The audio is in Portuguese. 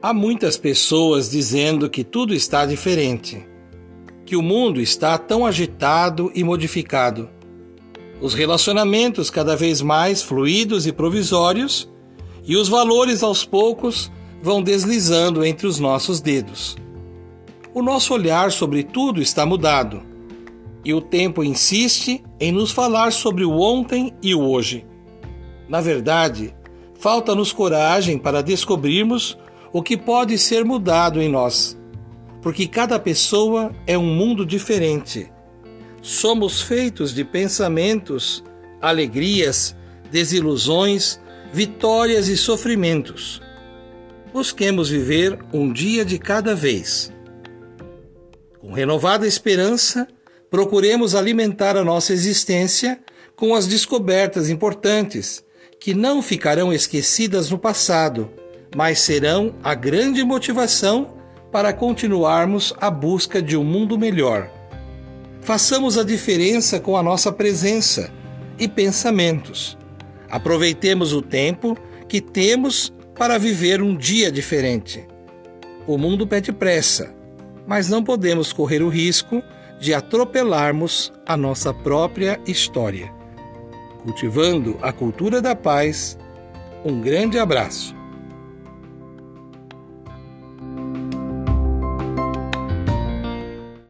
Há muitas pessoas dizendo que tudo está diferente, que o mundo está tão agitado e modificado. Os relacionamentos cada vez mais fluidos e provisórios, e os valores aos poucos vão deslizando entre os nossos dedos. O nosso olhar sobre tudo está mudado, e o tempo insiste em nos falar sobre o ontem e o hoje. Na verdade, falta-nos coragem para descobrirmos o que pode ser mudado em nós, porque cada pessoa é um mundo diferente. Somos feitos de pensamentos, alegrias, desilusões, vitórias e sofrimentos. Busquemos viver um dia de cada vez. Com renovada esperança, procuremos alimentar a nossa existência com as descobertas importantes que não ficarão esquecidas no passado mas serão a grande motivação para continuarmos a busca de um mundo melhor. Façamos a diferença com a nossa presença e pensamentos. Aproveitemos o tempo que temos para viver um dia diferente. O mundo pede pressa, mas não podemos correr o risco de atropelarmos a nossa própria história. Cultivando a cultura da paz, um grande abraço.